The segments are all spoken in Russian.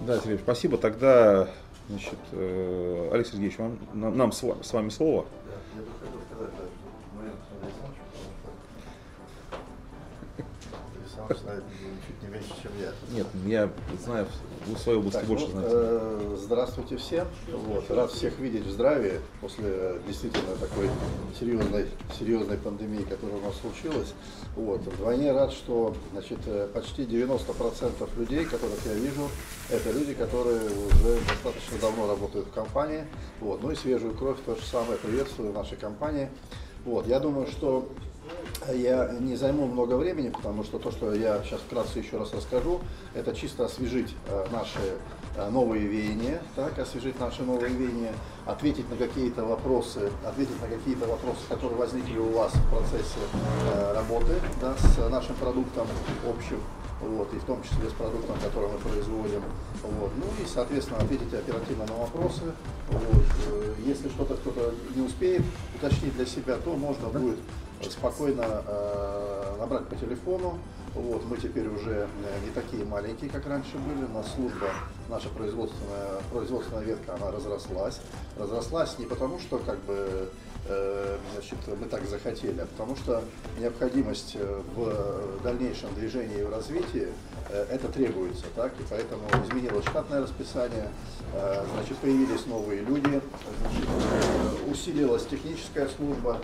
Да, Сергей, спасибо. Тогда, значит, э, Олег Сергеевич, вам, нам с вами слово. Потому что чуть не меньше, чем я. Нет, я знаю, вы в своей области Так, больше ну, знаете. э, здравствуйте всем. Вот, рад всех видеть в здравии после действительно такой серьезной, серьезной пандемии, которая у нас случилась. Вот, вдвойне рад, что значит, э, почти 90% людей, которых я вижу, это люди, которые уже достаточно давно работают в компании. Вот, ну и свежую кровь то же самое приветствую в нашей компании. Вот, я думаю, что я не займу много времени, потому что то, что я сейчас вкратце еще раз расскажу, это чисто освежить э, наши э, новые веяния, так, освежить наши новые веяния, ответить на какие-то вопросы, ответить на какие-то вопросы, которые возникли у вас в процессе э, работы да, с нашим продуктом общим, вот, и в том числе с продуктом, который мы производим. Вот. Ну и, соответственно, ответить оперативно на вопросы. Вот. Если что-то кто-то не успеет уточнить для себя, то можно будет спокойно э, набрать по телефону. Вот, мы теперь уже э, не такие маленькие, как раньше были. У нас служба, наша производственная, производственная ветка, она разрослась. Разрослась не потому, что как бы э, значит, мы так захотели, а потому что необходимость э, в дальнейшем движении и в развитии э, это требуется, так, и поэтому изменилось штатное расписание, значит, появились новые люди, значит, усилилась техническая служба,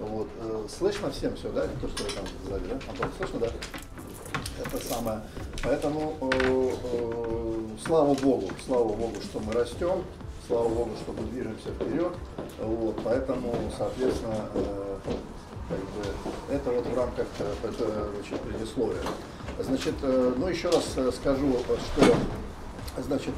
вот. э, Слышно всем все, да? То, что вы там сзади, да? Антон, слышно, да? Это самое. Поэтому э, э, слава Богу, слава Богу, что мы растем, слава Богу, что мы движемся вперед. Вот. Поэтому, соответственно, э, это вот в рамках э, это, значит, предисловия. Значит, э, ну еще раз скажу, что Значит,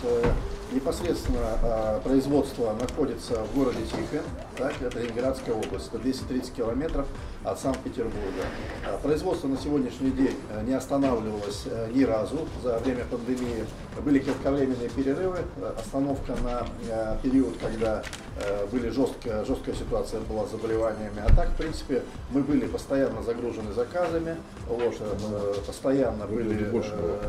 непосредственно э, производство находится в городе Тихвин, так, это Ленинградская область, это 230 километров от Санкт-Петербурга. А Производство на сегодняшний день э, не останавливалось ни разу за время пандемии. Были кратковременные перерывы, остановка на период, когда были жесткая, жесткая ситуация была с заболеваниями. А так, в принципе, мы были постоянно загружены заказами, вот, постоянно были... больше было.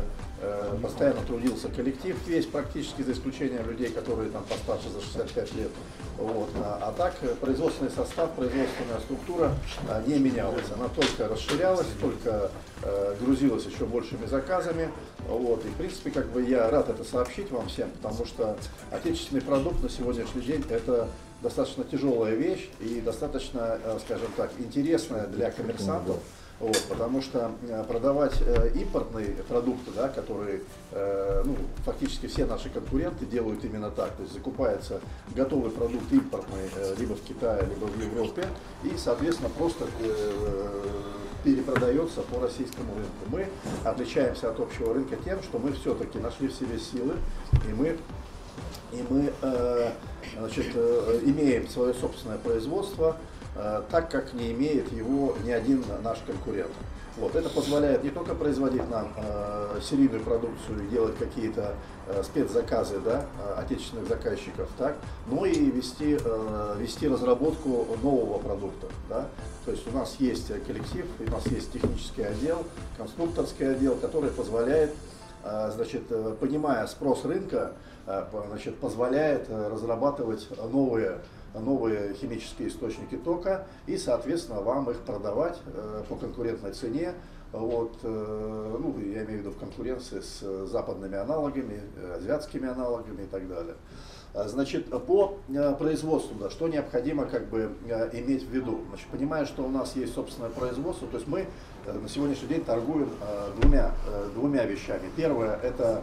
Э, Постоянно трудился коллектив весь, практически за исключением людей, которые там постарше за 65 лет. Вот. А, а так э, производственный состав, производственная структура а, не менялась. Она только расширялась, только э, грузилась еще большими заказами. Вот. И в принципе, как бы я рад это сообщить вам всем, потому что отечественный продукт на сегодняшний день это достаточно тяжелая вещь и достаточно, скажем так, интересная для коммерсантов. Вот, потому что э, продавать э, импортные продукты, да, которые э, ну, фактически все наши конкуренты делают именно так, то есть закупается готовый продукт импортный либо в Китае, либо в Европе, и, соответственно, просто перепродается по российскому рынку. Мы отличаемся от общего рынка тем, что мы все-таки нашли в себе силы, и мы и мы значит, имеем свое собственное производство, так как не имеет его ни один наш конкурент. Вот, это позволяет не только производить нам э, серийную продукцию делать какие-то э, спецзаказы да, э, отечественных заказчиков, так, но и вести, э, вести разработку нового продукта. Да. То есть у нас есть коллектив, у нас есть технический отдел, конструкторский отдел, который позволяет а, значит, э, понимая спрос рынка, э, значит, позволяет э, разрабатывать новые, новые химические источники тока и, соответственно, вам их продавать э, по конкурентной цене. Вот, э, ну, я имею в виду в конкуренции с э, западными аналогами, э, азиатскими аналогами и так далее. А, Значит, по э, производству, да, что необходимо как бы э, иметь в виду? Значит, понимая, что у нас есть собственное производство, то есть мы э, на сегодняшний день торгуем э, двумя, э, двумя вещами. Первое – это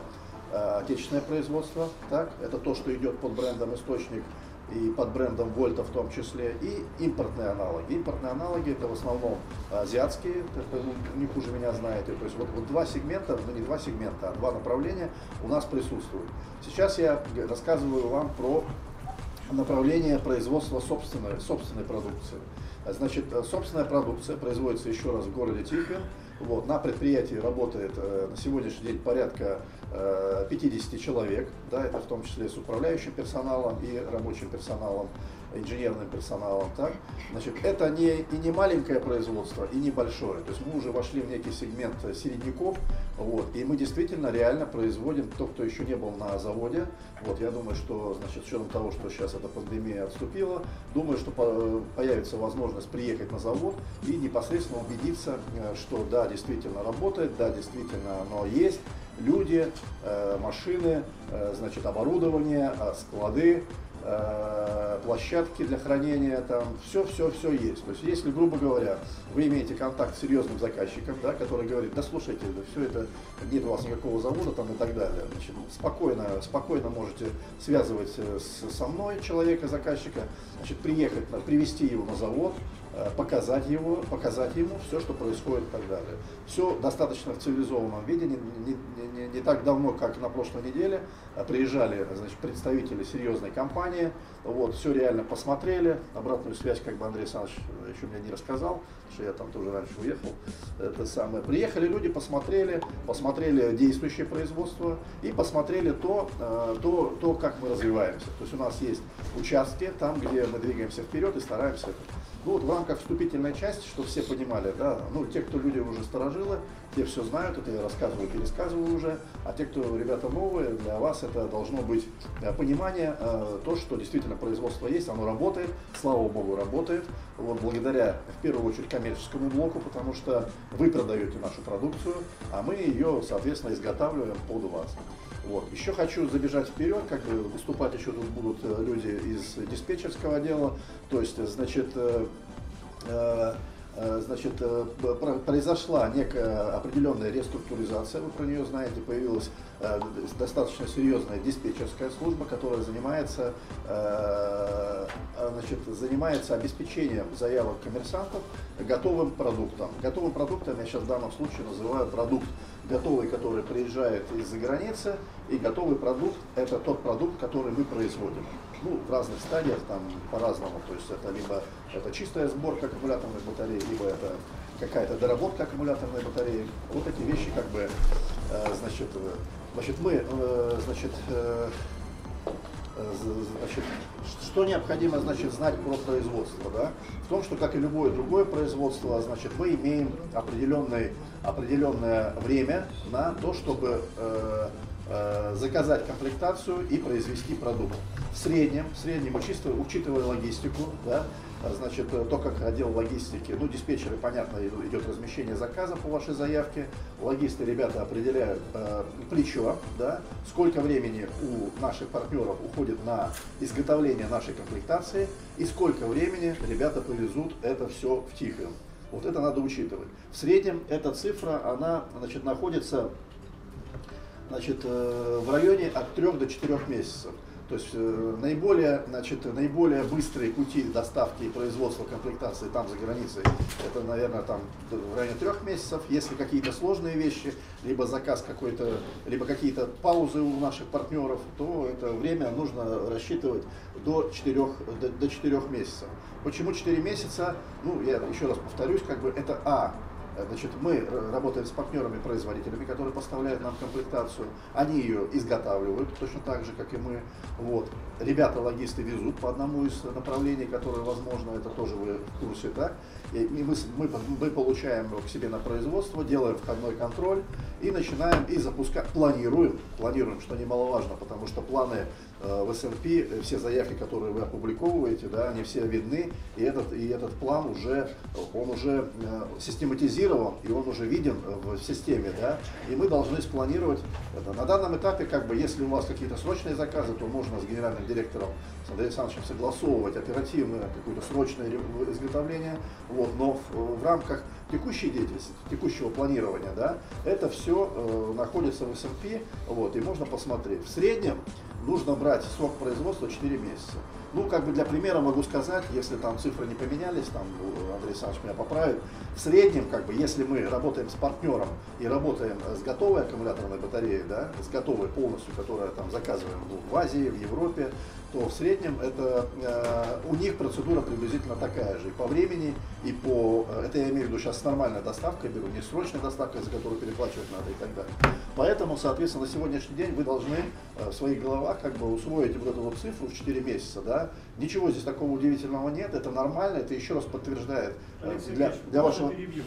э, отечественное производство, так, это то, что идет под брендом «Источник» и под брендом Вольта в том числе, и импортные аналоги. Импортные аналоги это в основном азиатские, это вы не хуже меня знаете. То есть вот, вот два сегмента, ну не два сегмента, а два направления у нас присутствуют. Сейчас я рассказываю вам про направление производства собственной, собственной продукции. Значит, собственная продукция производится еще раз в городе Тихвин. Вот, на предприятии работает э, на сегодняшний день порядка э, 50 человек, да, это в том числе с управляющим персоналом и рабочим персоналом. Инженерным персоналом, так, значит, это не, и не маленькое производство, и не большое. То есть мы уже вошли в некий сегмент середняков, вот, и мы действительно реально производим, тот, кто еще не был на заводе, вот, я думаю, что, значит, с учетом того, что сейчас эта пандемия отступила, думаю, что появится возможность приехать на завод и непосредственно убедиться, э, что да, действительно работает, да, действительно оно есть, люди, э, машины, э, значит, оборудование, склады, площадки для хранения, там все, все, все есть. То есть, если, грубо говоря, вы имеете контакт с серьезным заказчиком, да, который говорит, да слушайте, да все это, нет у вас никакого завода там и так далее, значит, спокойно, спокойно можете связывать э, с, со мной человека, заказчика, значит, приехать, привести его на завод, Э, показать его, показать ему все, что происходит и так далее. Все достаточно в цивилизованном виде, не, не, не, не так давно, как на прошлой неделе, э, приезжали значит, представители серьезной компании, вот, все реально посмотрели, обратную связь, как бы Андрей Александрович еще мне не рассказал, что я там тоже раньше уехал, это самое. Приехали люди, посмотрели, посмотрели действующее производство и посмотрели то, э, то, то, как мы развиваемся. То есть у нас есть участки там, где мы двигаемся вперед и стараемся ну вот в рамках вступительной части, чтобы все понимали, да, ну те, кто люди уже сторожилы, те все знают, это я рассказываю, пересказываю уже, а те, кто ребята новые, для вас это должно быть э, понимание, э, то, что действительно производство есть, оно работает, слава богу, работает, вот благодаря в первую очередь коммерческому блоку, потому что вы продаете нашу продукцию, а мы ее, соответственно, изготавливаем под вас. Вот. Еще хочу забежать вперед, как бы выступать еще тут будут э, люди из диспетчерского отдела. То есть, значит, э, э, значит, произошла некая определенная реструктуризация, вы про нее знаете, появилась достаточно серьезная диспетчерская служба, которая занимается, значит, занимается обеспечением заявок коммерсантов готовым продуктом. Готовым продуктом я сейчас в данном случае называю продукт готовый, который приезжает из-за границы, и готовый продукт – это тот продукт, который мы производим. Ну, в разных стадиях, там по-разному. То есть это либо это чистая сборка аккумуляторной батареи, либо это какая-то доработка аккумуляторной батареи. Вот эти вещи как бы, э, значит, э, значит мы, э, значит, значит, что необходимо значит, знать про производство? Да? В том, что, как и любое другое производство, значит, мы имеем определенный, определенное время на то, чтобы э, э, заказать комплектацию и произвести продукт. В среднем, в среднем учитывая, учитывая логистику, да, значит, то, как отдел логистики, ну, диспетчеры, понятно, идет размещение заказов по вашей заявке, логисты, ребята, определяют э, плечо, да, сколько времени у наших партнеров уходит на изготовление нашей комплектации и сколько времени ребята повезут это все в Тихвин. Вот это надо учитывать. В среднем эта цифра, она, значит, находится значит, э, в районе от 3 до 4 месяцев. То есть э, наиболее, значит, наиболее быстрые пути доставки и производства комплектации там за границей, это, наверное, там в районе трех месяцев. Если какие-то сложные вещи, либо заказ какой-то, либо какие-то паузы у наших партнеров, то это время нужно рассчитывать до четырех, до, до 4 месяцев. Почему 4 месяца? Ну, я еще раз повторюсь, как бы это А, Значит, мы работаем с партнерами-производителями, которые поставляют нам комплектацию. Они ее изготавливают точно так же, как и мы. Вот. Ребята-логисты везут по одному из направлений, которое возможно, это тоже вы в курсе, да? И мы, мы, мы получаем к себе на производство, делаем входной контроль и начинаем и запускать, планируем, планируем, что немаловажно, потому что планы Э, в S&P э, все заявки, которые вы опубликовываете, да, они все видны, и этот, и этот план уже, он уже э, систематизирован, и он уже виден в системе, да, и мы должны спланировать это. На данном этапе, как бы, если у вас какие-то срочные заказы, то можно с генеральным директором с Андреем Александровичем согласовывать оперативное какое-то срочное изготовление, вот, но в, в рамках текущей деятельности, текущего планирования, да, это все э, находится в S&P, вот, и можно посмотреть. В среднем нужно брать срок производства 4 месяца. Ну, как бы для примера могу сказать, если там цифры не поменялись, там Андрей Александрович меня поправит, в среднем, как бы, если мы работаем с партнером и работаем с готовой аккумуляторной батареей, да, с готовой полностью, которая там заказываем в Азии, в Европе, то в среднем это, э, у них процедура приблизительно такая же и по времени, и по, э, это я имею в виду сейчас с нормальной доставкой беру, не срочной доставкой, за которую переплачивать надо и так далее. Поэтому, соответственно, на сегодняшний день вы должны э, в своих головах как бы усвоить вот эту вот цифру в 4 месяца, да. Ничего здесь такого удивительного нет, это нормально, это еще раз подтверждает э, Алексей для, для вашего... перебью?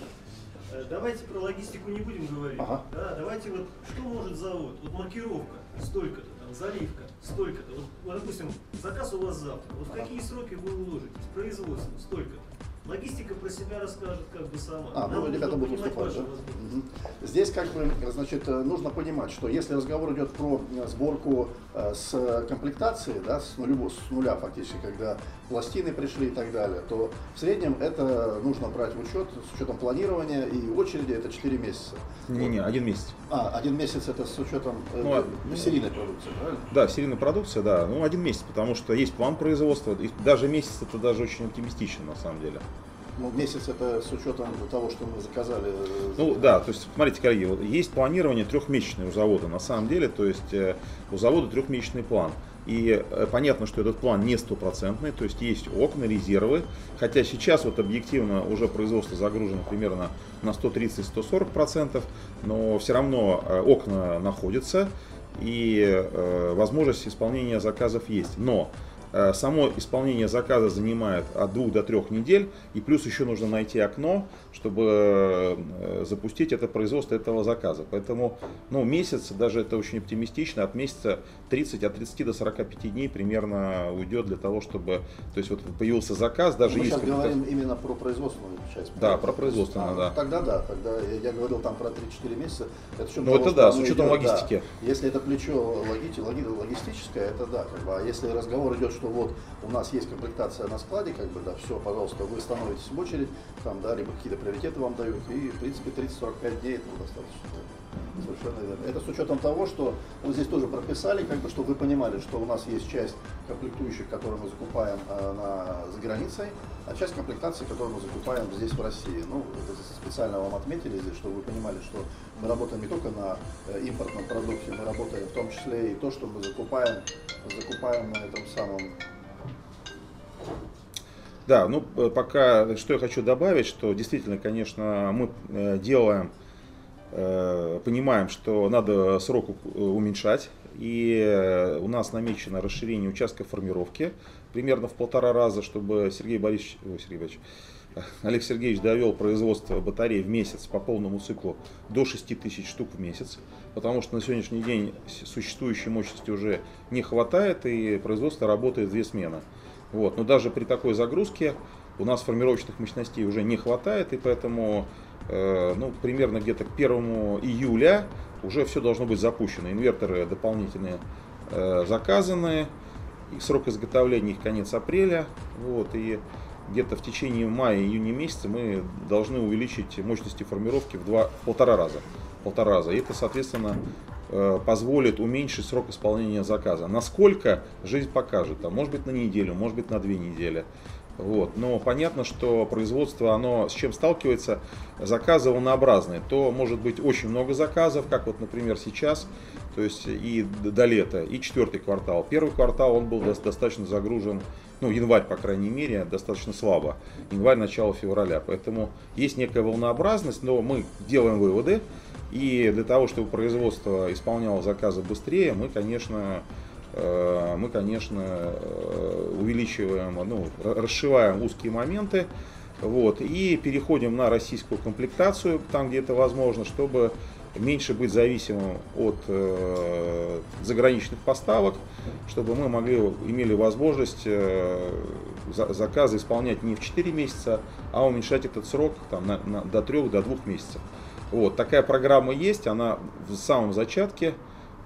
Э, Давайте про логистику не будем говорить. Ага. Да, давайте вот, что может завод? Вот маркировка, столько-то, там, заливка, столько-то. Вот, вот, допустим, заказ у вас завтра. Вот в какие сроки вы уложитесь? Производство, столько-то. Логистика про себя расскажет как бы сама. А, Нам ну ребята будут выступать, да? Мгм. Здесь как бы, значит, э, нужно понимать, что если разговор идет про э, сборку э, с комплектацией, да, с, нулевого, с нуля фактически, когда пластины пришли и так далее, то в среднем это нужно брать в учет с учетом планирования и очереди это 4 месяца. Не-не, один месяц. А, один месяц это с учетом э, Ну, а- серийной продукции, правильно? Да, серийная продукция, да, ну один месяц, потому что есть план производства, и даже месяц это даже очень оптимистично на самом деле. Ну, месяц это с учетом того, что мы заказали. э, Ну да, то есть, смотрите, коллеги, вот есть планирование трехмесячное у завода на самом деле, то есть э, у завода трехмесячный план. И э, понятно, что этот план не стопроцентный, то есть есть окна, резервы, хотя сейчас вот объективно уже производство загружено примерно на 130-140%, но все равно окна находятся и возможность исполнения заказов есть. Но Само исполнение заказа занимает от двух до трех недель, и плюс еще нужно найти окно, чтобы э, запустить это производство этого заказа. Поэтому ну, месяц, даже это очень оптимистично, от месяца 30, от 30 до 45 дней примерно уйдет для того, чтобы, то есть вот появился заказ, даже Мы есть сейчас говорим именно про производственную часть. Да, про производственную, А, да. Тогда да, тогда я, говорил там про 3-4 месяца. Это, Ну, того, это да, с учетом идет, да. логистики. Если это плечо логи- логистическое, это да. Как бы. А если разговор идет, что вот у нас есть комплектация на складе, как бы, да, все, пожалуйста, вы становитесь в очередь, там, да, либо какие-то приоритеты вам дают, и, в принципе, 30-45 дней этого достаточно. Совершенно верно. Это с учетом того, что мы здесь тоже прописали, как бы, чтобы вы понимали, что у нас есть часть комплектующих, которые мы закупаем э, на, за границей, а часть комплектации, которую мы закупаем здесь в России. Ну, это специально вам отметили здесь, чтобы вы понимали, что мы работаем не только на э, импортном продукте, мы работаем в том числе и то, что мы закупаем, закупаем на этом самом Да, ну э, пока что я хочу добавить, что действительно, конечно, мы э, делаем, понимаем, что надо срок у- уменьшать, и э, у нас намечено расширение участка формировки примерно в полтора раза, чтобы Сергей Борисович, ой, Сергей Борисович, Олег Сергеевич довел производство батарей в месяц по полному циклу до 6 тысяч штук в месяц, потому что на сегодняшний день существующей мощности уже не хватает, и производство работает две смены. Вот. Но даже при такой загрузке у нас формировочных мощностей уже не хватает, и поэтому э, ну, примерно где-то к 1 июля уже все должно быть запущено. Инверторы дополнительные э, заказаны, и срок изготовления их конец апреля. Вот, и где-то в течение мая-июня месяца мы должны увеличить мощности формировки в, два, в полтора раза. Полтора раза. И это, соответственно, э, позволит уменьшить срок исполнения заказа. Насколько жизнь покажет, а может быть на неделю, может быть на две недели. Вот. Но понятно, что производство, оно с чем сталкивается, заказы волнообразные. То может быть очень много заказов, как вот, например, сейчас, то есть и до лета, и четвертый квартал. Первый квартал он был дос- достаточно загружен, ну, январь, по крайней мере, достаточно слабо. Январь, начало февраля. Поэтому есть некая волнообразность, но мы делаем выводы. И для того, чтобы производство исполняло заказы быстрее, мы, конечно, э, мы, конечно, э, увеличиваем, ну, расшиваем узкие моменты, вот, и переходим на российскую комплектацию, там, где это возможно, чтобы меньше быть зависимым от э, заграничных поставок, чтобы мы могли, имели возможность э, за- заказы исполнять не в 4 месяца, а уменьшать этот срок там, на- на- до 3 до 2 месяцев. Вот, такая программа есть, она в самом зачатке,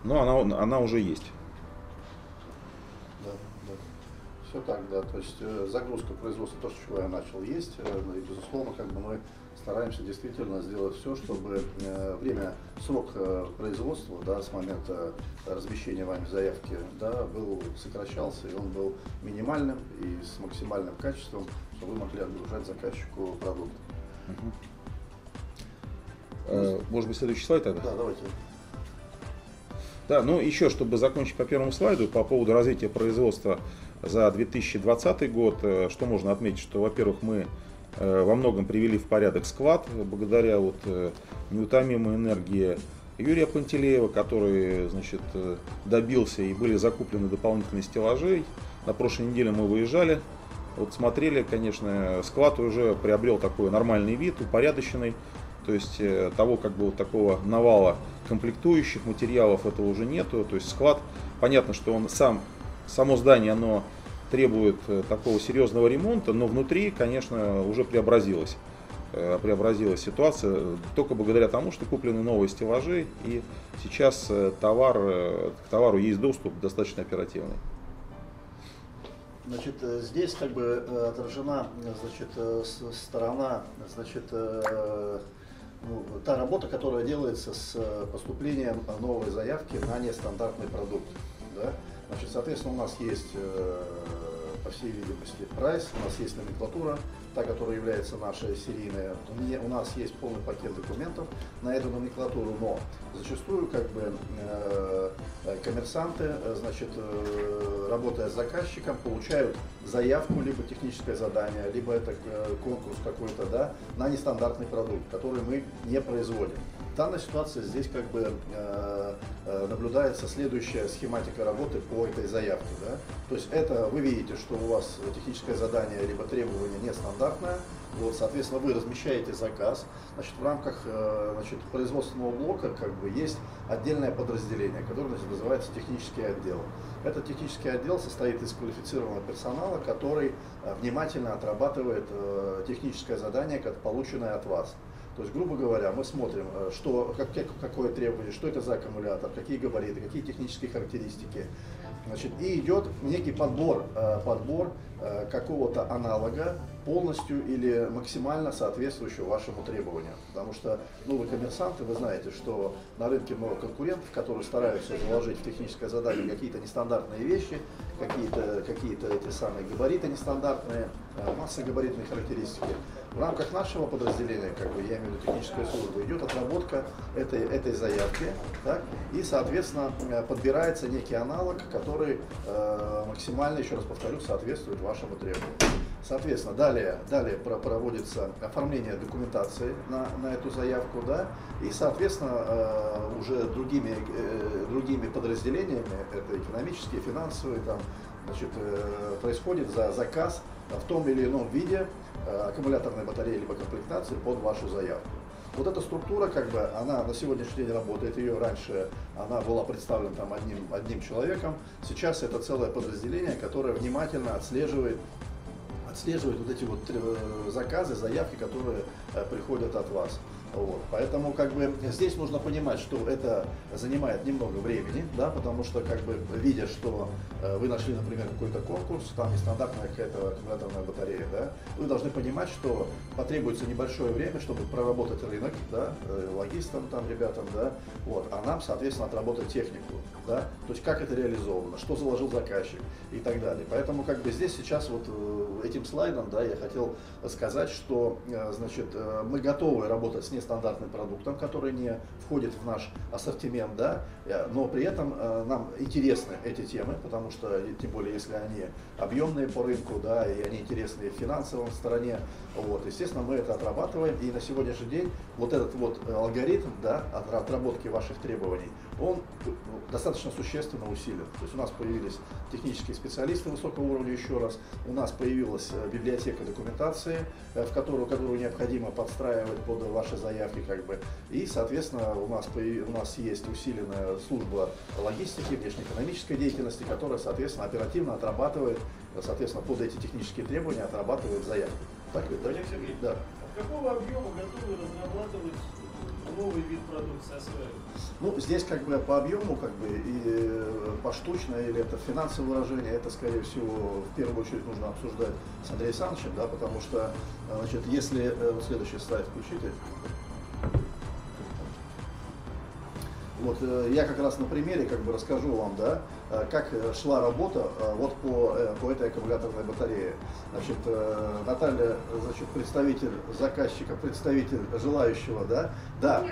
но она, она уже есть. Да, да. Все так, да. То есть э, загрузка производства, то, с чего я начал, есть. Э, ну и, безусловно, как бы мы стараемся действительно сделать все, чтобы э, время, срок производства, да, с момента размещения вами заявки, да, был сокращался, и он был минимальным и с максимальным качеством, чтобы вы могли отгружать заказчику продукт. Э, Может быть, следующий слайд тогда? Да, давайте. Да, ну еще, чтобы закончить по первому слайду, по поводу развития производства за 2020 год, э, что можно отметить, что, во-первых, мы во многом привели в порядок склад благодаря вот неутомимой энергии Юрия Пантелеева, который значит, добился и были закуплены дополнительные стеллажи. На прошлой неделе мы выезжали, вот смотрели, конечно, склад уже приобрел такой нормальный вид, упорядоченный. То есть э, того как бы вот такого навала комплектующих материалов этого уже нету. То есть склад, понятно, что он сам, само здание, оно требует э, такого серьезного ремонта, но внутри, конечно, уже преобразилось. Э, преобразилась ситуация только благодаря тому, что куплены новые стеллажи и сейчас товар, к товару есть доступ достаточно оперативный. Значит, здесь как бы отражена значит, сторона значит, та работа, которая делается с поступлением новой заявки на нестандартный продукт. Да? Значит, соответственно, у нас есть по всей видимости, прайс, у нас есть номенклатура, та, которая является нашей серийной. У нас есть полный пакет документов на эту номенклатуру, но зачастую как бы э, коммерсанты, э, значит, э, работая с заказчиком, получают заявку, либо техническое задание, либо это конкурс какой-то, да, на нестандартный продукт, который мы не производим данной ситуации здесь как бы э, э, наблюдается следующая схематика работы по этой заявке. Да? То есть это вы видите, что у вас техническое задание либо требование нестандартное, вот, соответственно, вы размещаете заказ. Значит, в рамках э, значит, производственного блока как бы, есть отдельное подразделение, которое значит, называется технический отдел. Этот технический отдел состоит из квалифицированного персонала, который внимательно отрабатывает техническое задание, как полученное от вас. То есть, грубо говоря, мы смотрим, э, что, как, какое требование, что это за аккумулятор, какие габариты, какие технические характеристики. Значит, и идет некий подбор, э, подбор э, какого-то аналога, полностью или максимально соответствующего вашему требованию. Потому что ну, вы коммерсанты, вы знаете, что на рынке много конкурентов, которые стараются заложить в техническое задание какие-то нестандартные вещи, какие-то какие эти самые габариты нестандартные, массы габаритные характеристики. В рамках нашего подразделения, как бы, я имею в виду техническая служба, идет отработка этой, этой заявки, так, и, соответственно, э, подбирается некий аналог, который э, максимально, еще раз повторю, соответствует вашему требованию. Соответственно, далее, далее проводится оформление документации на, на эту заявку, да, и, соответственно, э, уже другими, э, другими подразделениями, это экономические, финансовые, там, значит, э, происходит за заказ в том или ином виде аккумуляторной батареи либо комплектации под вашу заявку. Вот эта структура, как бы, она на сегодняшний день работает. Ее раньше она была представлена там одним, одним человеком. Сейчас это целое подразделение, которое внимательно отслеживает отслеживает вот эти вот э, заказы, заявки, которые э, приходят от вас. Вот. Поэтому как бы здесь нужно понимать, что это занимает немного времени, да, потому что как бы видя, что э, вы нашли, например, какой-то конкурс, там нестандартная какая-то аккумуляторная батарея, да, вы должны понимать, что потребуется небольшое время, чтобы проработать рынок, да, э, логистам там ребятам, да, вот, а нам, соответственно, отработать технику, да, то есть как это реализовано, что заложил заказчик и так далее. Поэтому как бы здесь сейчас вот э, этим слайдом, да, я хотел сказать, что, э, значит, э, мы готовы работать с нестандартным продуктом, который не входит в наш ассортимент, да, э, но при этом э, нам интересны эти темы, потому что, тем более, если они объемные по рынку, да, и они интересны в финансовом стороне, вот, естественно, мы это отрабатываем, и на сегодняшний день вот этот вот алгоритм, да, отработки ваших требований, он достаточно существенно усилен. То есть у нас появились технические специалисты высокого уровня еще раз, у нас появилась э, библиотека документации, в которую, которую необходимо подстраивать под ваши заявки, как бы. И, соответственно, у нас, у нас есть усиленная служба логистики, внешнеэкономической деятельности, которая, соответственно, оперативно отрабатывает, соответственно, под эти технические требования отрабатывает заявки. Так ведь, да? Сергей, да. А какого объема готовы разрабатывать новый вид продукции осваивать? Ну, здесь как бы по объему, как бы, и э, поштучно, или это финансовое выражение, это, скорее всего, в первую очередь нужно обсуждать с Андреем Александровичем, да, потому что, значит, если, э, следующий слайд включите, Вот э, я как раз на примере как бы расскажу вам, да, э, как э, шла работа вот по, по этой аккумуляторной батарее. Значит, Наталья, значит, представитель заказчика, представитель желающего, да, да.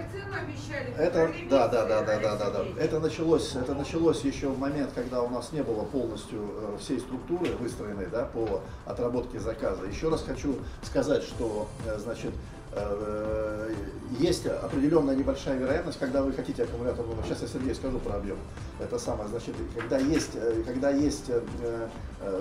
Это, да, да, да, да, да, да, да. Это началось, это началось еще в момент, когда у нас не было полностью всей структуры выстроенной, да, по отработке заказа. Еще раз хочу сказать, что, значит, есть определенная небольшая вероятность, когда вы хотите аккумулятор, ну, сейчас я Сергей скажу про объем, это самое, значит, когда есть, э, когда есть э,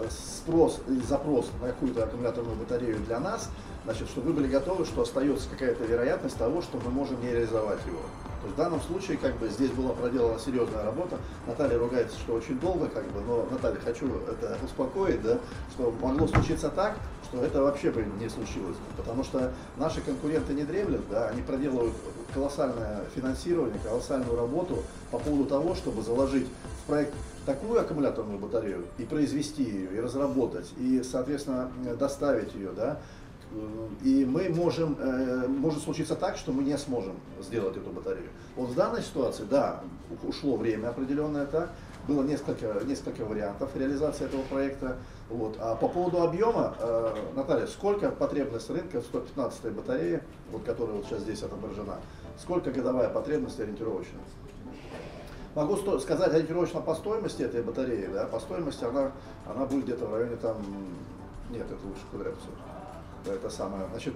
спрос запрос на какую-то аккумуляторную батарею для нас, значит, чтобы вы были готовы, что остается какая-то вероятность того, что мы можем не реализовать его. То есть в данном случае как бы здесь была проделана серьезная работа. Наталья ругается, что очень долго, как бы, но Наталья, хочу это успокоить, да, что могло случиться так, что это вообще бы не случилось. Потому что наши конкуренты не дремлят, да, они проделывают колоссальное финансирование, колоссальную работу по поводу того, чтобы заложить в проект такую аккумуляторную батарею и произвести ее, и разработать, и, соответственно, доставить ее, да, и мы можем, э, может случиться так, что мы не сможем сделать эту батарею. Вот в данной ситуации, да, ушло время определенное так, было несколько, несколько вариантов реализации этого проекта. Вот. А по поводу объема, э, Наталья, сколько потребность рынка в 115 батарее, вот, которая вот сейчас здесь отображена, сколько годовая потребность ориентировочная? Могу сказать ориентировочно по стоимости этой батареи, да, по стоимости она, она будет где-то в районе там, нет, это лучше квадратцию это самое. Значит,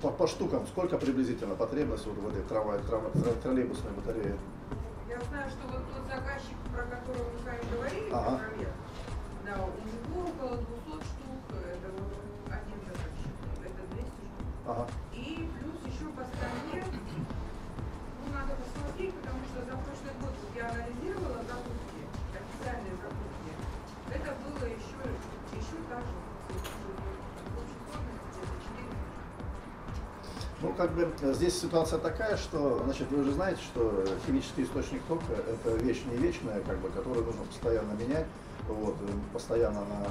по, по штукам, сколько приблизительно потребность вот в этой трамвай, трамвай, троллейбусной батарее? Я знаю, что вот тот заказчик, про которого мы с вами говорили, ага. например, да, у него около 200 штук, это вот один заказчик, это 200 штук. Ага. Как бы здесь ситуация такая, что, значит, вы уже знаете, что химический источник тока – это вещь не вечная, как бы, которую нужно постоянно менять, вот, постоянно она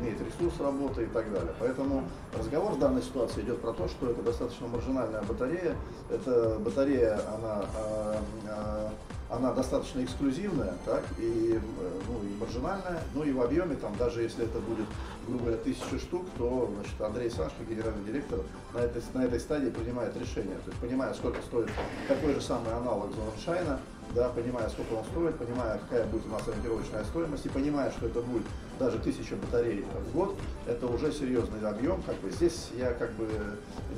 имеет ресурс работы и так далее. Поэтому разговор в данной ситуации идет про то, что это достаточно маржинальная батарея. Эта батарея, она а, а, она достаточно эксклюзивная, так, и, э, ну, и маржинальная, ну и в объеме, там, даже если это будет, грубо говоря, тысяча штук, то значит, Андрей Сашко, генеральный директор, на этой, на этой стадии принимает решение, то есть понимая, сколько стоит такой же самый аналог Зоншайна, да, понимая, сколько он стоит, понимая, какая будет у нас ориентировочная стоимость, и понимая, что это будет даже тысяча батарей в год, это уже серьезный объем. Как бы. Здесь я как бы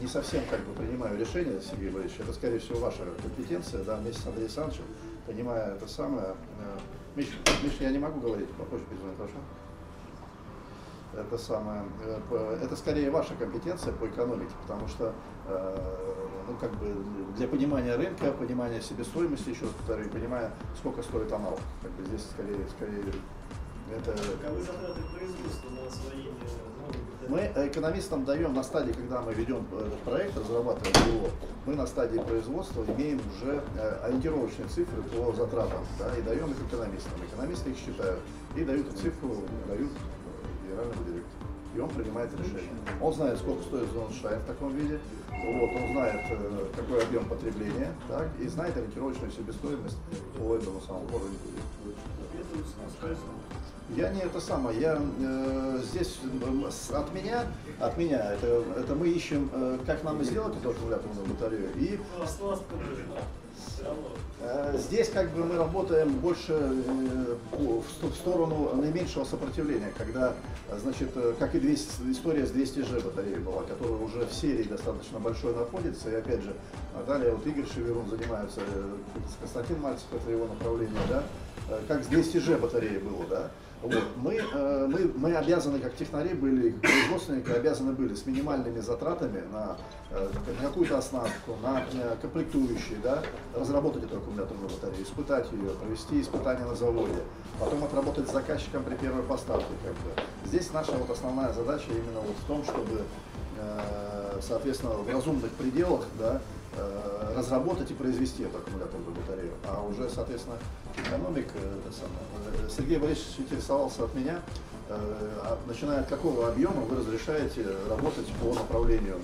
не совсем как бы, принимаю решение, Сергей Борисович, это, скорее всего, ваша компетенция, да, вместе с Андреем Александровичем, понимая это самое. Э, Миш, Миш, я не могу говорить, попозже перезвонить, хорошо? Это самое, э, это скорее ваша компетенция по экономике, потому что, э, ну, как бы для понимания рынка, понимания себестоимости, еще раз повторю, понимая, сколько стоит аналог, как бы здесь скорее, скорее это... Каковы затраты производства на освоение мы экономистам даем на стадии, когда мы ведем этот проект, разрабатываем его, мы на стадии производства имеем уже э, ориентировочные цифры по затратам, да, и даем их экономистам. Экономисты их считают и дают цифру, дают э, генеральному директору. И он принимает решение. Он знает, сколько стоит зона шая в таком виде, вот, он знает, э, какой объем потребления, так, и знает ориентировочную себестоимость по этому самому уровню. Я не это самое, я э, здесь э, от меня, от меня, это, это мы ищем, э, как нам сделать эту аккумуляторную батарею. И здесь как бы мы работаем больше э, в сторону наименьшего сопротивления, когда, значит, э, как и 200, история с 200G батареей была, которая уже в серии достаточно большой находится, и опять же, далее вот Игорь Шеверун занимается, э, Константин Мальцев, это его направление, да, как с 200G батареей было, да, вот. Мы, э, мы, мы обязаны, как технари были, как производственники, обязаны были с минимальными затратами на, э, какую-то оснастку, на э, комплектующие, да, разработать эту аккумуляторную батарею, испытать ее, провести испытания на заводе, потом отработать с заказчиком при первой поставке. Как бы. Здесь наша вот основная задача именно вот в том, чтобы, соответственно, в разумных пределах да, Э, разработать и произвести эту аккумуляторную батарею. А уже, соответственно, экономик, э, это самое, э, Сергей Борисович интересовался от меня, а начиная от какого объема вы разрешаете работать по направлению,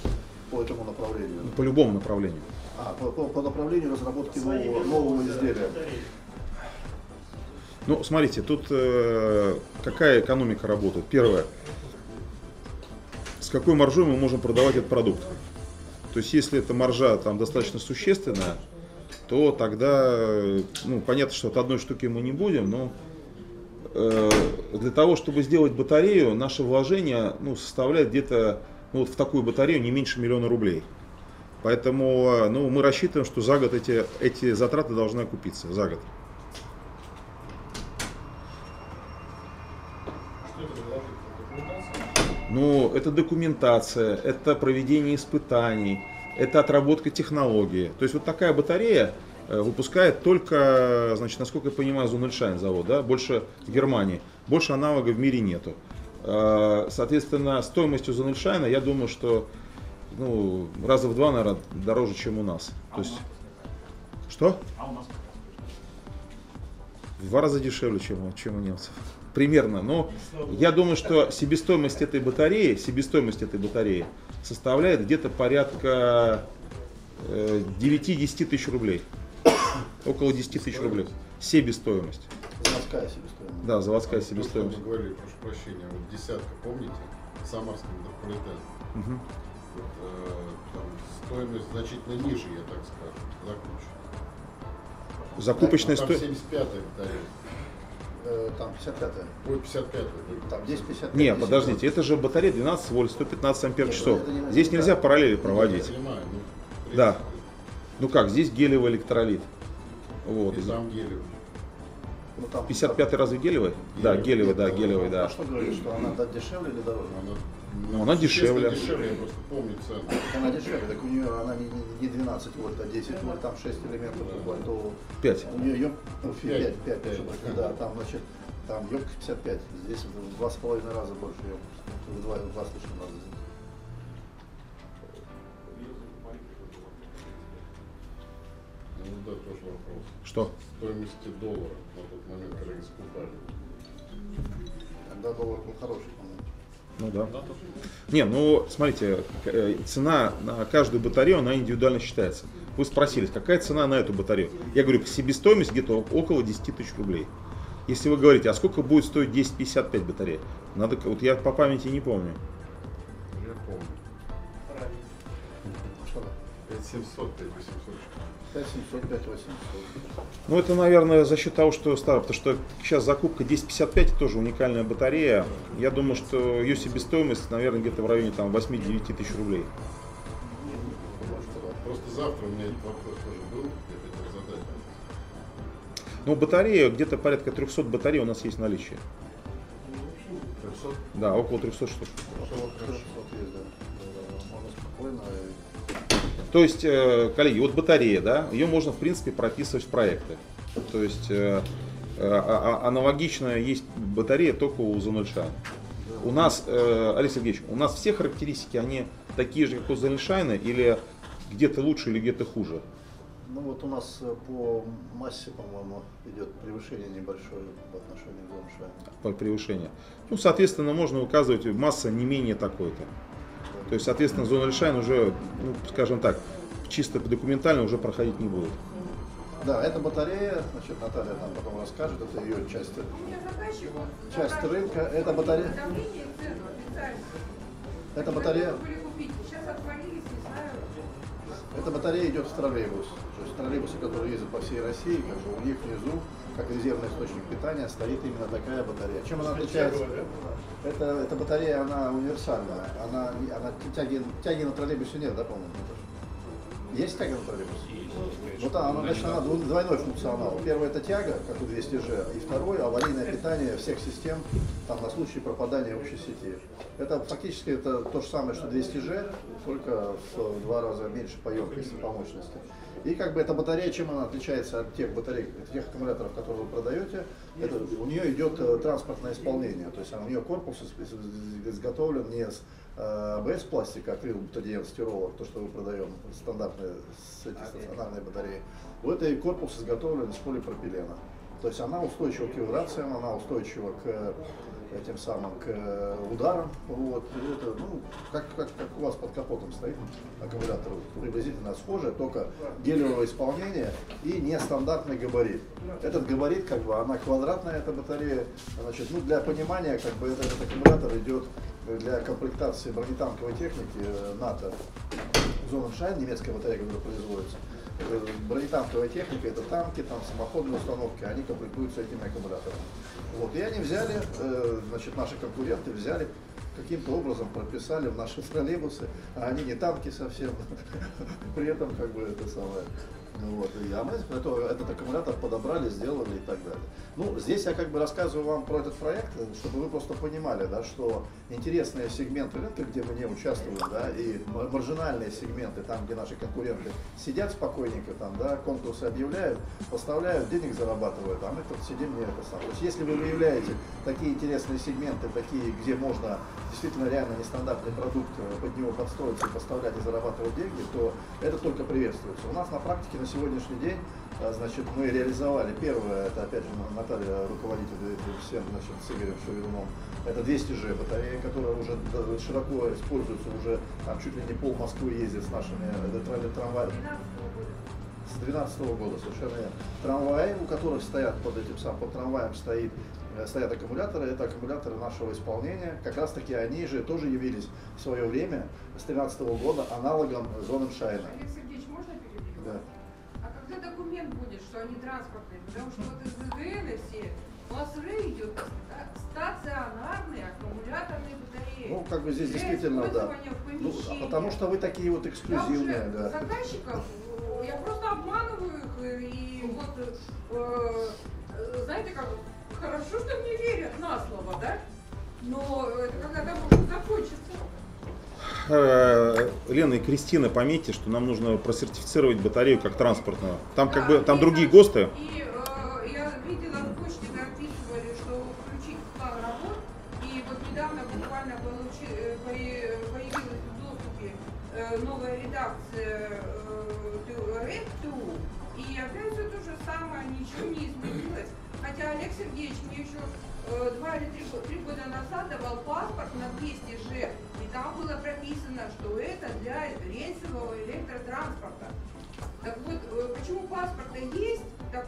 по этому направлению? По любому направлению. А, по, по, направлению разработки нового, нового изделия. Ну, смотрите, тут э, какая экономика работает? Первое, с какой маржой мы можем продавать этот продукт? То есть, если эта маржа там достаточно существенная, то тогда, ну, понятно, что от одной штуки мы не будем, но э, для того, чтобы сделать батарею, наше вложение ну, составляет где-то ну, вот в такую батарею не меньше миллиона рублей. Поэтому ну, мы рассчитываем, что за год эти, эти затраты должны окупиться. За год. Ну, это документация, это проведение испытаний, это отработка технологии. То есть вот такая батарея э, выпускает только, значит, насколько я понимаю, Зунельшайн завод, да, больше в Германии. Больше аналогов в мире нету. Э, соответственно, стоимостью Зунельшайна, я думаю, что ну, раза в два, наверное, дороже, чем у нас. А То есть, нас? Что? А у нас? В два раза дешевле, чем, чем у немцев примерно. Но я думаю, что себестоимость этой батареи, себестоимость этой батареи составляет где-то порядка 9-10 э, тысяч рублей. Около 10 тысяч рублей. Себестоимость. Заводская себестоимость. Да, заводская а себестоимость. Мы говорили, прошу прощения, вот десятка, помните? Самарский метрополитен. Угу. Вот, э, там стоимость значительно ниже, я так скажу, закупочная. Закупочная стоимость. 75 батарея. Э, там 55-я. Ой, 55 Там здесь 55 Не, подождите, это же батарея 12 вольт, 115 ампер часов. Не, здесь нельзя параллели проводить. Я понимаю, ну, да. Ну как, здесь гелевый электролит. Вот. И там гелевый. Ну, 55-й разве гелевый? Да, гелевый, да, гелевый, да. А что говоришь, что она дешевле или дороже? Она ну, она дешевле. дешевле, я просто помню цену. Она дешевле, так у нее она не, не 12 вольт, а 10 вольт, там 6 элементов, да. то 5. У нее ём, 5, 5, 5, 5, 5 да, там, значит, там емкость 55, здесь в два с половиной раза больше емкость, в два, в два с лишним раза. Ну да, тоже вопрос. Что? Стоимости доллара на тот момент, когда их скупали. Тогда доллар был хороший, по-моему. Ну да. Не, ну смотрите, э, цена на каждую батарею, она индивидуально считается. Вы спросили, какая цена на эту батарею? Я говорю, себестоимость где-то около 10 тысяч рублей. Если вы говорите, а сколько будет стоить 1055 батарея? Надо, вот я по памяти не помню. Я помню. 5700, 5800. 5700, 5800. Ну, это, наверное, за счет того, что старо, потому что сейчас закупка 1055 тоже уникальная батарея. Я думаю, что ее себестоимость, наверное, где-то в районе там 8-9 тысяч рублей. Просто завтра у меня вопрос тоже был, я хотел задать. Ну, батарея, где-то порядка 300 батарей у нас есть в наличии. 300? Да, около 300 штук. Около 300 есть, да. Можно спокойно то есть, э, коллеги, вот батарея, да, ее можно, в принципе, прописывать в проекты. То есть, э, э, а, а, аналогично есть батарея только у Занульшайна. У нас, Алексей Сергеевич, у нас все характеристики, они такие же, как у Занульшайна, или где-то лучше, или где-то хуже? Ну вот у нас по массе, по-моему, идет превышение небольшое по отношению к. По превышению. Ну, соответственно, можно указывать масса не менее такой-то. То есть, соответственно, зона Лишайн уже, ну, скажем так, чисто документально уже проходить не будет. Да, эта батарея, значит, Наталья там потом расскажет, это ее часть, часть рынка. Это батарея. Это батарея. Эта батарея идет в троллейбус. То есть троллейбусы, которые ездят по всей России, как бы у них внизу, как резервный источник питания, стоит именно такая батарея. Чем она отличается? Это, эта батарея, она универсальная. Она, она тяги, тяги на троллейбусе нет, да, по-моему? Есть тяга на троллейбусе? Вот она, значит, она двойной функционал. Первый это тяга, как у 200G, и второй аварийное питание всех систем там, на случай пропадания общей сети. Это фактически это то же самое, что 200G, только в два раза меньше по емкости, по мощности. И как бы эта батарея, чем она отличается от тех батарей, тех аккумуляторов, которые вы продаете, это, у нее идет э, транспортное исполнение, то есть у нее корпус изготовлен не с АБС пластика, акрил, бутадиен, стиролок, то, что мы продаем, стандартные эти стационарные батареи. У этой корпус изготовлен из полипропилена. То есть она устойчива к вибрациям, она устойчива к этим самым к э, ударам. Вот. Это, ну, как, как, как у вас под капотом стоит аккумулятор, приблизительно схожее, только гелевое исполнение и нестандартный габарит. Этот габарит, как бы, она квадратная, эта батарея. Значит, ну, для понимания, как бы, этот, этот аккумулятор идет для комплектации бронетанковой техники э, НАТО. Зоненшайн, немецкая батарея, которая производится. Это бронетанковая техника, это танки, там самоходные установки, они комплектуются этими аккумуляторами. Вот, и они взяли, э, значит, наши конкуренты взяли каким-то образом прописали в наши троллейбусы, а они не танки совсем, при этом как бы это самое вот, и, а мы это, этот аккумулятор подобрали, сделали и так далее. Ну, здесь я как бы рассказываю вам про этот проект, чтобы вы просто понимали, да, что интересные сегменты рынка, где мы не участвуем, да, и маржинальные сегменты, там, где наши конкуренты сидят спокойненько, там, да, конкурсы объявляют, поставляют, денег зарабатывают, а мы тут сидим не это самое. То есть, если вы выявляете такие интересные сегменты, такие, где можно действительно реально нестандартный продукт, э, под него подстроиться, поставлять и зарабатывать деньги, то это только приветствуется. У нас на практике на сегодняшний день а, значит, мы реализовали первое, это опять же Наталья руководитель всем значит, с Игорем Шевируном, это 200G батарея, которая уже широко используется, уже там чуть ли не пол Москвы ездит с нашими э, трамваями. С 2012 года совершенно верно. Трамваи, у которых стоят под этим самым, под трамваем стоит, э, стоят аккумуляторы, это аккумуляторы нашего исполнения. Как раз таки они же тоже явились в свое время, с 2013 года, аналогом Зоненшайна. Да документ будет, что они транспортные, потому что вот из ЗДН все уже идет стационарные аккумуляторные батареи. Ну, как бы здесь Для действительно, да. Ну, а потому что вы такие вот эксклюзивные, да. Заказчиков, я просто обманываю их, и вот, э, э, знаете, как, хорошо, что мне верят на слово, да? Но это когда-то может закончиться. Э, Лена и Кристина, пометьте, что нам нужно просертифицировать батарею как транспортную. Там как бы там другие ГОСТы.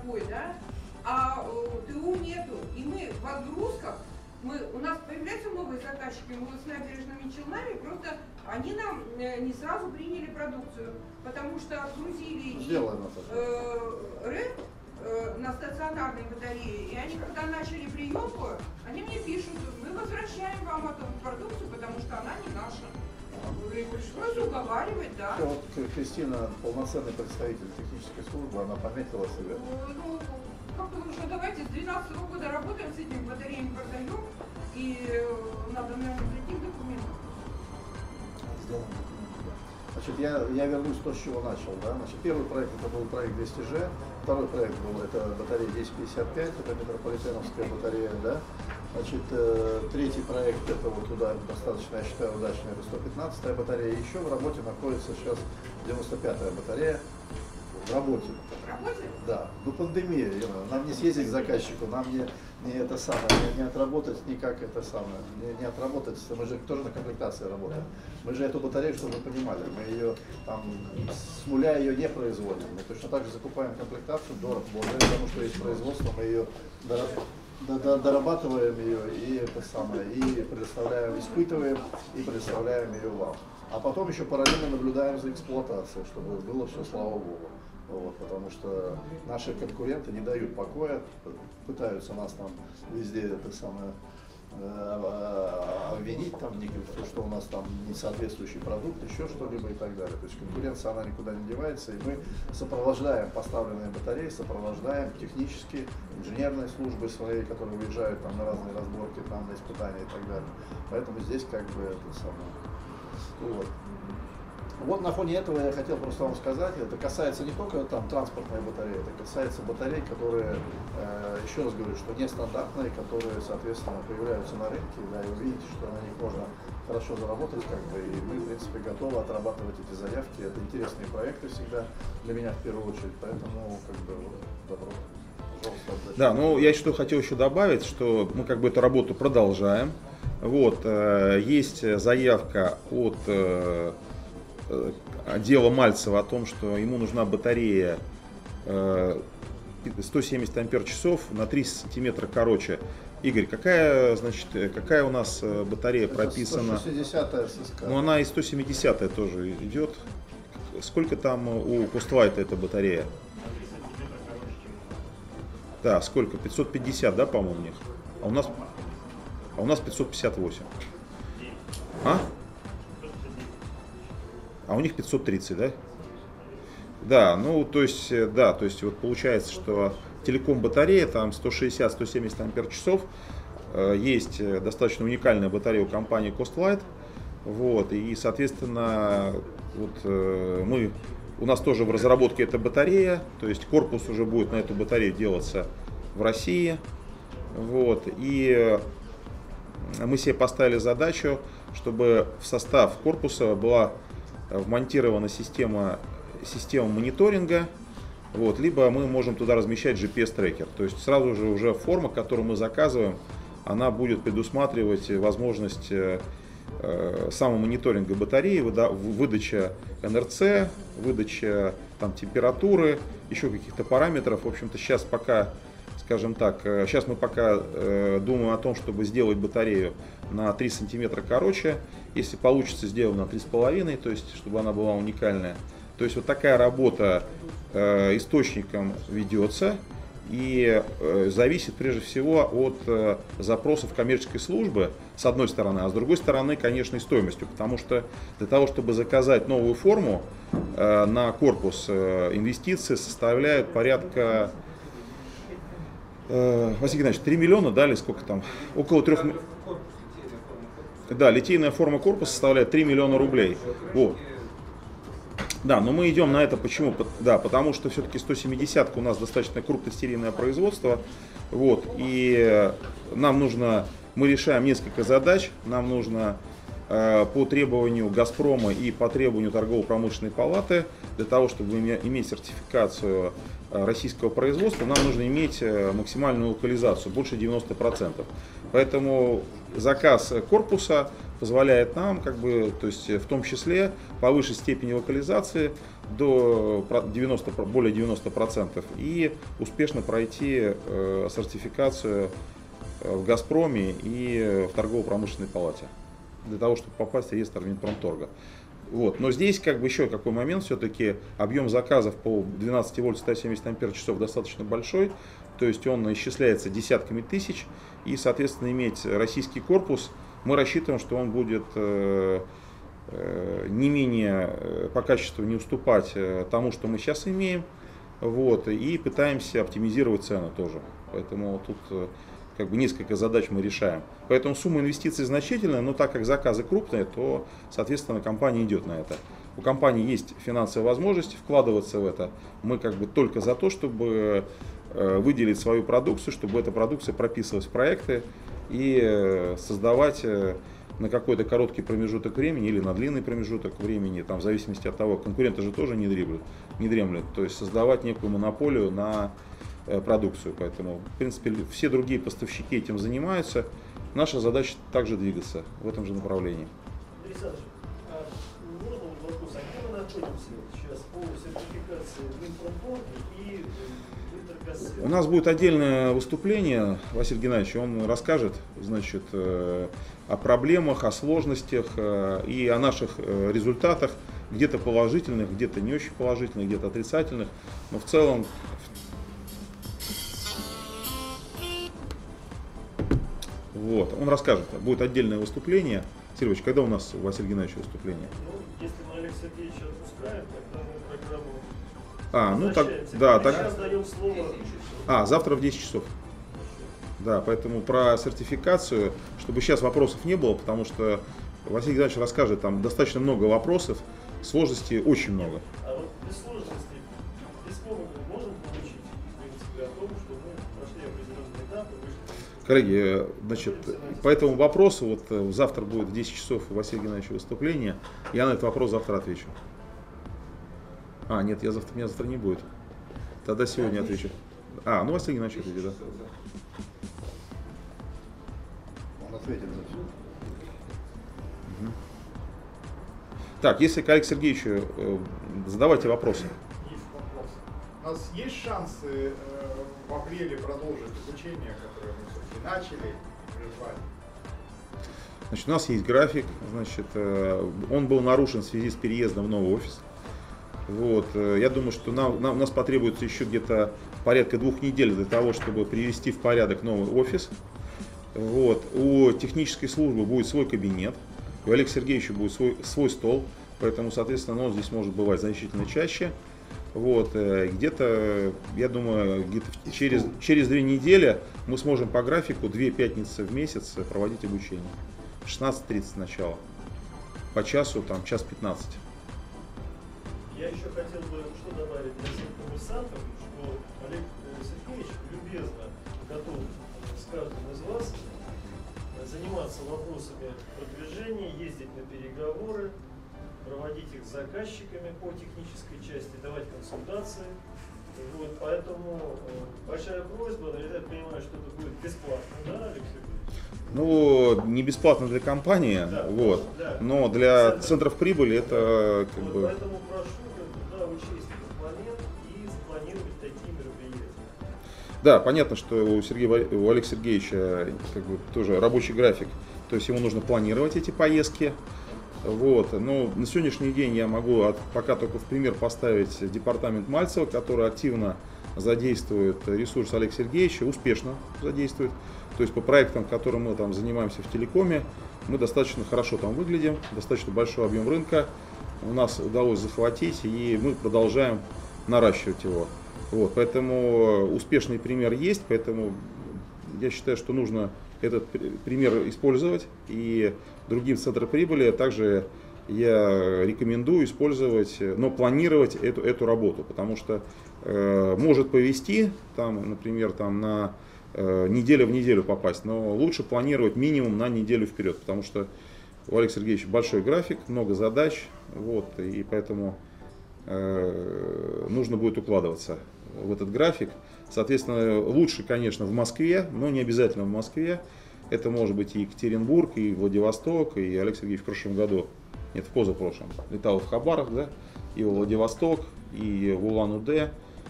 Такой, да, а э, ТУ нету, и мы в отгрузках, мы, у нас появляются новые заказчики, мы вот с набережными Челнами, просто они нам не сразу приняли продукцию, потому что отгрузили Сделаем э, РЭП, Э, на стационарной батарее, и они, когда начали приемку, они мне пишут, мы возвращаем вам эту продукцию, потому что она не наша. Пришлось уговаривать, да. Вот Кристина, полноценный представитель технической службы, она пометила себя. Ну, как-то что давайте с 12 года работаем с этим батареями продаем, и э, надо, наверное, прийти к документам. Сделаем. Значит, я, я вернусь то, с чего начал. Да? Значит, первый проект это был проект 200G, второй проект был это батарея 1055, это метрополитеновская батарея, да. Значит, э, третий проект это вот туда достаточно, я считаю, удачный, это 115 батарея. Еще в работе находится сейчас 95-я батарея в работе. В работе? Да. Ну пандемия, нам не съездить к заказчику, нам не не это самое, не, не отработать никак это самое, не, не отработать, мы же тоже на комплектации работаем. Мы же эту батарею, чтобы вы понимали, мы ее там с нуля ее не производим. Мы точно так же закупаем комплектацию дорого, благодаря тому, что есть производство, мы ее дорабатываем ее и это самое, и предоставляем, испытываем и предоставляем ее вам. А потом еще параллельно наблюдаем за эксплуатацией, чтобы было все, слава Богу. Вот, потому что наши конкуренты не дают покоя, пытаются нас там везде это самое обвинить там, что у нас там несоответствующий продукт, еще что-либо и так далее. То есть конкуренция, она никуда не девается, и мы сопровождаем поставленные батареи, сопровождаем технические, инженерные службы свои, которые уезжают там на разные разборки, там на испытания и так далее. Поэтому здесь как бы это самое. Вот. Вот на фоне этого я хотел просто вам сказать, это касается не только там транспортной батареи, это касается батарей, которые, э, еще раз говорю, что нестандартные, которые, соответственно, появляются на рынке, да, и вы что на них можно хорошо заработать, как бы, и мы, в принципе, готовы отрабатывать эти заявки. Это интересные проекты всегда для меня в первую очередь, поэтому, как бы, добро. Да, ну я что хотел еще добавить, что мы как бы эту работу продолжаем. Вот, э, есть заявка от э, э, отдела Мальцева о том, что ему нужна батарея 170 ампер часов на 3 сантиметра короче. Игорь, какая, значит, какая у нас батарея прописана? 160 ССК. Ну, она и 170 тоже идет. Сколько там у Костлайта эта батарея? Да, сколько? 550, да, по-моему, у них? А у нас, а у нас 558. А? А у них 530, да? Да, ну, то есть, э, да, то есть, вот получается, что телеком батарея, там 160-170 ампер часов, э, есть э, достаточно уникальная батарея у компании Costlight, вот, и, соответственно, вот мы у нас тоже в разработке эта батарея, то есть корпус уже будет на эту батарею делаться в России. Вот, и мы себе поставили задачу, чтобы в состав корпуса была вмонтирована система, система мониторинга, вот, либо мы можем туда размещать GPS-трекер. То есть сразу же уже форма, которую мы заказываем, она будет предусматривать возможность э, Э, самомониторинга батареи, выдача НРЦ, выдача там, температуры, еще каких-то параметров. В общем-то, сейчас пока, скажем так, сейчас э, мы пока э, думаем о том, чтобы сделать батарею на 3 сантиметра короче. Если получится, сделаем на 3,5, то есть, чтобы она была уникальная. То есть, вот такая работа э, источником ведется и зависит прежде всего от запросов коммерческой службы, с одной стороны, а с другой стороны, конечно, и стоимостью, потому что для того, чтобы заказать новую форму на корпус, инвестиции составляют порядка, Василий Геннадьевич, 3 миллиона, дали сколько там? Около 3 Да, литейная форма корпуса составляет 3 миллиона рублей. Вот. Да, но мы идем на это почему? Да, потому что все-таки 170 у нас достаточно крупностерийное производство. Вот, и нам нужно, мы решаем несколько задач. Нам нужно э, по требованию Газпрома и по требованию торгово-промышленной палаты, для того, чтобы иметь сертификацию э, российского производства, нам нужно иметь э, максимальную локализацию, больше 90%. Поэтому заказ корпуса позволяет нам, как бы, то есть в том числе повысить степень локализации до 90, более 90% и успешно пройти э, сертификацию э, в Газпроме и в торгово-промышленной палате для того, чтобы попасть в реестр Минпромторга. Вот. Но здесь как бы еще какой момент, все-таки объем заказов по 12 вольт 170 ампер часов достаточно большой, то есть он исчисляется десятками тысяч, и, соответственно, иметь российский корпус – мы рассчитываем, что он будет э, э, не менее э, по качеству не уступать тому, что мы сейчас имеем. Вот, и пытаемся оптимизировать цену тоже. Поэтому тут как бы несколько задач мы решаем. Поэтому сумма инвестиций значительная, но так как заказы крупные, то, соответственно, компания идет на это. У компании есть финансовые возможности вкладываться в это. Мы как бы только за то, чтобы выделить свою продукцию, чтобы эта продукция прописывалась в проекты, и э, создавать э, на какой-то короткий промежуток времени или на длинный промежуток времени, там, в зависимости от того, конкуренты же тоже не дремлют, не дремлют, то есть создавать некую монополию на э, продукцию. Поэтому, в принципе, все другие поставщики этим занимаются. Наша задача также двигаться в этом же направлении. А можно вопрос, а где мы находимся сейчас по сертификации Минпромторга и у нас будет отдельное выступление, Василий Геннадьевич, он расскажет значит, э, о проблемах, о сложностях э, и о наших э, результатах, где-то положительных, где-то не очень положительных, где-то отрицательных, но в целом Вот, он расскажет, будет отдельное выступление. Сергеевич, когда у нас у Василия Геннадьевича выступление? Ну, если мы Олег Сергеевича отпускаем, тогда мы программу а, ну так, да, так. А, завтра в 10 часов. Да, поэтому про сертификацию, чтобы сейчас вопросов не было, потому что Василий Геннадьевич расскажет, там достаточно много вопросов, сложностей очень много. А вот без сложностей, Коллеги, э, значит, по этому вопросу, вот э, завтра будет в 10 часов у Василия Геннадьевича выступление, я на этот вопрос завтра отвечу. А, нет, я завтра, меня завтра не будет. Тогда сегодня отвечу. А, ну Василий Геннадьевич ответит, да. Он ответит за все. Так, если к Алексею Сергеевичу э, задавайте вопросы. Есть вопрос. У нас есть шансы в апреле продолжить обучение, которое мы все-таки начали и? Значит, у нас есть график, значит, э, он был нарушен в связи с переездом в новый офис. Вот, э, я думаю, что нам, нам, у нас потребуется еще где-то порядка двух недель для того, чтобы привести в порядок новый офис. Вот, у технической службы будет свой кабинет, у Олега Сергеевича будет свой, свой стол, поэтому, соответственно, он здесь может бывать значительно чаще. Вот, э, где-то, я думаю, где-то через, через две недели мы сможем по графику две пятницы в месяц проводить обучение. 16.30 начало. По часу, там, час 15. Я еще хотел бы что добавить для всех коммерсантов, что Олег Сергеевич любезно готов с каждым из вас заниматься вопросами продвижения, ездить на переговоры, проводить их с заказчиками по технической части, давать консультации. Вот, поэтому э, большая просьба, но я понимаю, что это будет бесплатно, да, Алексей? Ну, не бесплатно для компании, Да, вот, да. но для Центр. центров прибыли это как Вот бы... Поэтому прошу да, учесть этот момент и запланировать такие мероприятия. Да, понятно, что у, Сергея, у Олега Сергеевича как бы тоже рабочий график, то есть ему нужно планировать эти поездки. Вот. Но на сегодняшний день я могу от- пока только в пример поставить департамент Мальцева, который активно задействует ресурс Олега Сергеевича, успешно задействует. То есть по проектам, которым мы там занимаемся в телекоме, мы достаточно хорошо там выглядим, достаточно большой объем рынка у нас удалось захватить, и мы продолжаем наращивать его. Вот, поэтому успешный пример есть, поэтому я считаю, что нужно этот при- пример использовать и другим центрам прибыли также я рекомендую использовать, но планировать эту, эту работу, потому что э, может повести, там, например, там на э, неделю в неделю попасть, но лучше планировать минимум на неделю вперед, потому что у Олега Сергеевича большой график, много задач, вот, и поэтому э, нужно будет укладываться в этот график. Соответственно, лучше, конечно, в Москве, но не обязательно в Москве. Это может быть и Екатеринбург, и Владивосток, и Олег Сергеевич в прошлом году, нет, в позапрошлом, летал в Хабаров, да, и в Владивосток, и в Улан-Удэ.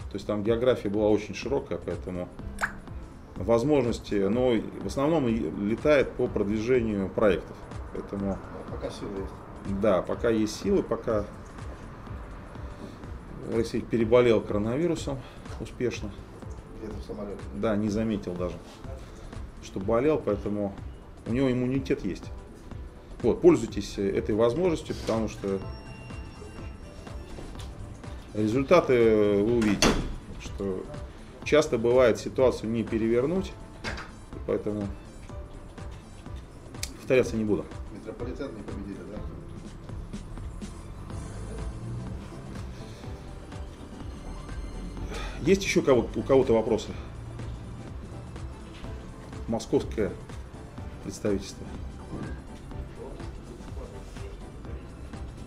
То есть там география была очень широкая, поэтому возможности, но в основном летает по продвижению проектов. Поэтому Пока силы есть. да, пока есть силы, пока Алексей переболел коронавирусом успешно. Где-то в самолете. Да, не заметил даже, что болел, поэтому у него иммунитет есть. Вот, пользуйтесь этой возможностью, потому что результаты вы увидите, что часто бывает ситуацию не перевернуть, поэтому повторяться не буду. Метрополитен не победили, да? Есть еще кого у кого-то вопросы? Московское представительство.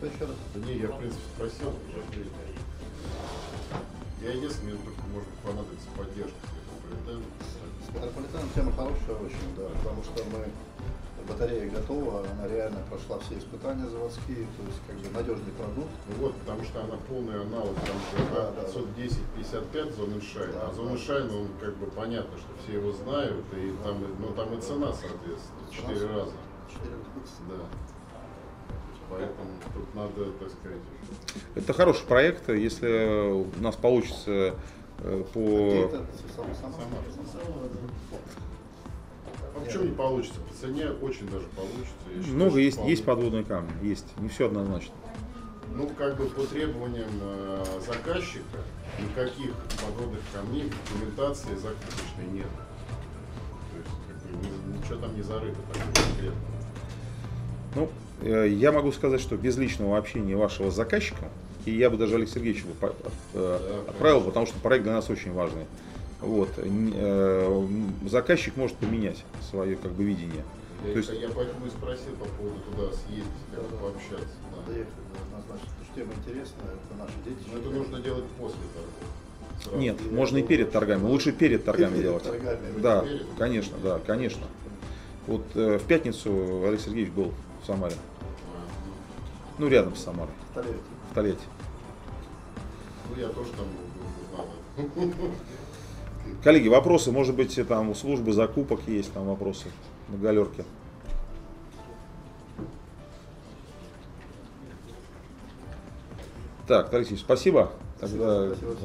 Да не, я в принципе спросил уже ответил. Я единственное, мне только может понадобится поддержка метрополитена. С метрополитеном тема хорошая очень, да, потому что мы батарея готова, она реально прошла все испытания заводские, то есть как бы надежный продукт. Ну вот, потому что она полный аналог там же Да, да, 510-55 Зоненшайн. Да, а да. Зоненшайн, он как бы понятно, что все его знают, и там, и- ну, там и цена соответственно, Цена раза. 4 20. Да. Поэтому тут надо, так сказать, Это хороший проект, если у нас получится э, Где по... А почему не получится? По цене очень даже получится. Я считаю, Много есть, есть подводные камни, есть, не все однозначно. Ну, как бы по требованиям э, заказчика никаких подводных камней в документации закупочной нет. То есть, как бы, ни- ничего там не зарыто так конкретно. Ну, э, я могу сказать, что без личного общения вашего с заказчиком, и я бы даже Олег Сергеевича бы по- э, отправил, потому что проект для нас очень важный. Вот. Э, м, Заказчик может поменять свое как бы видение. Я, То есть- я поэтому и спросил по поводу туда съездить, как бы пообщаться. да. Надо ехать, да, однозначно. Потому что тема интересная, это наши дети. Но это нужно делать после того. Сразу. Нет, можно и перед торгами. Лучше перед торгами Перед делать. торгами. Да, Перед? конечно, да, конечно. Вот э, в пятницу Олег Сергеевич был в Самаре. Ну, рядом с Самарой, Столетие. в Тольятти. Ну, я тоже там был, надо. Коллеги, вопросы, может быть, там у службы закупок есть там вопросы на галерке. Так, Алексей, спасибо. Тогда, Спасибо.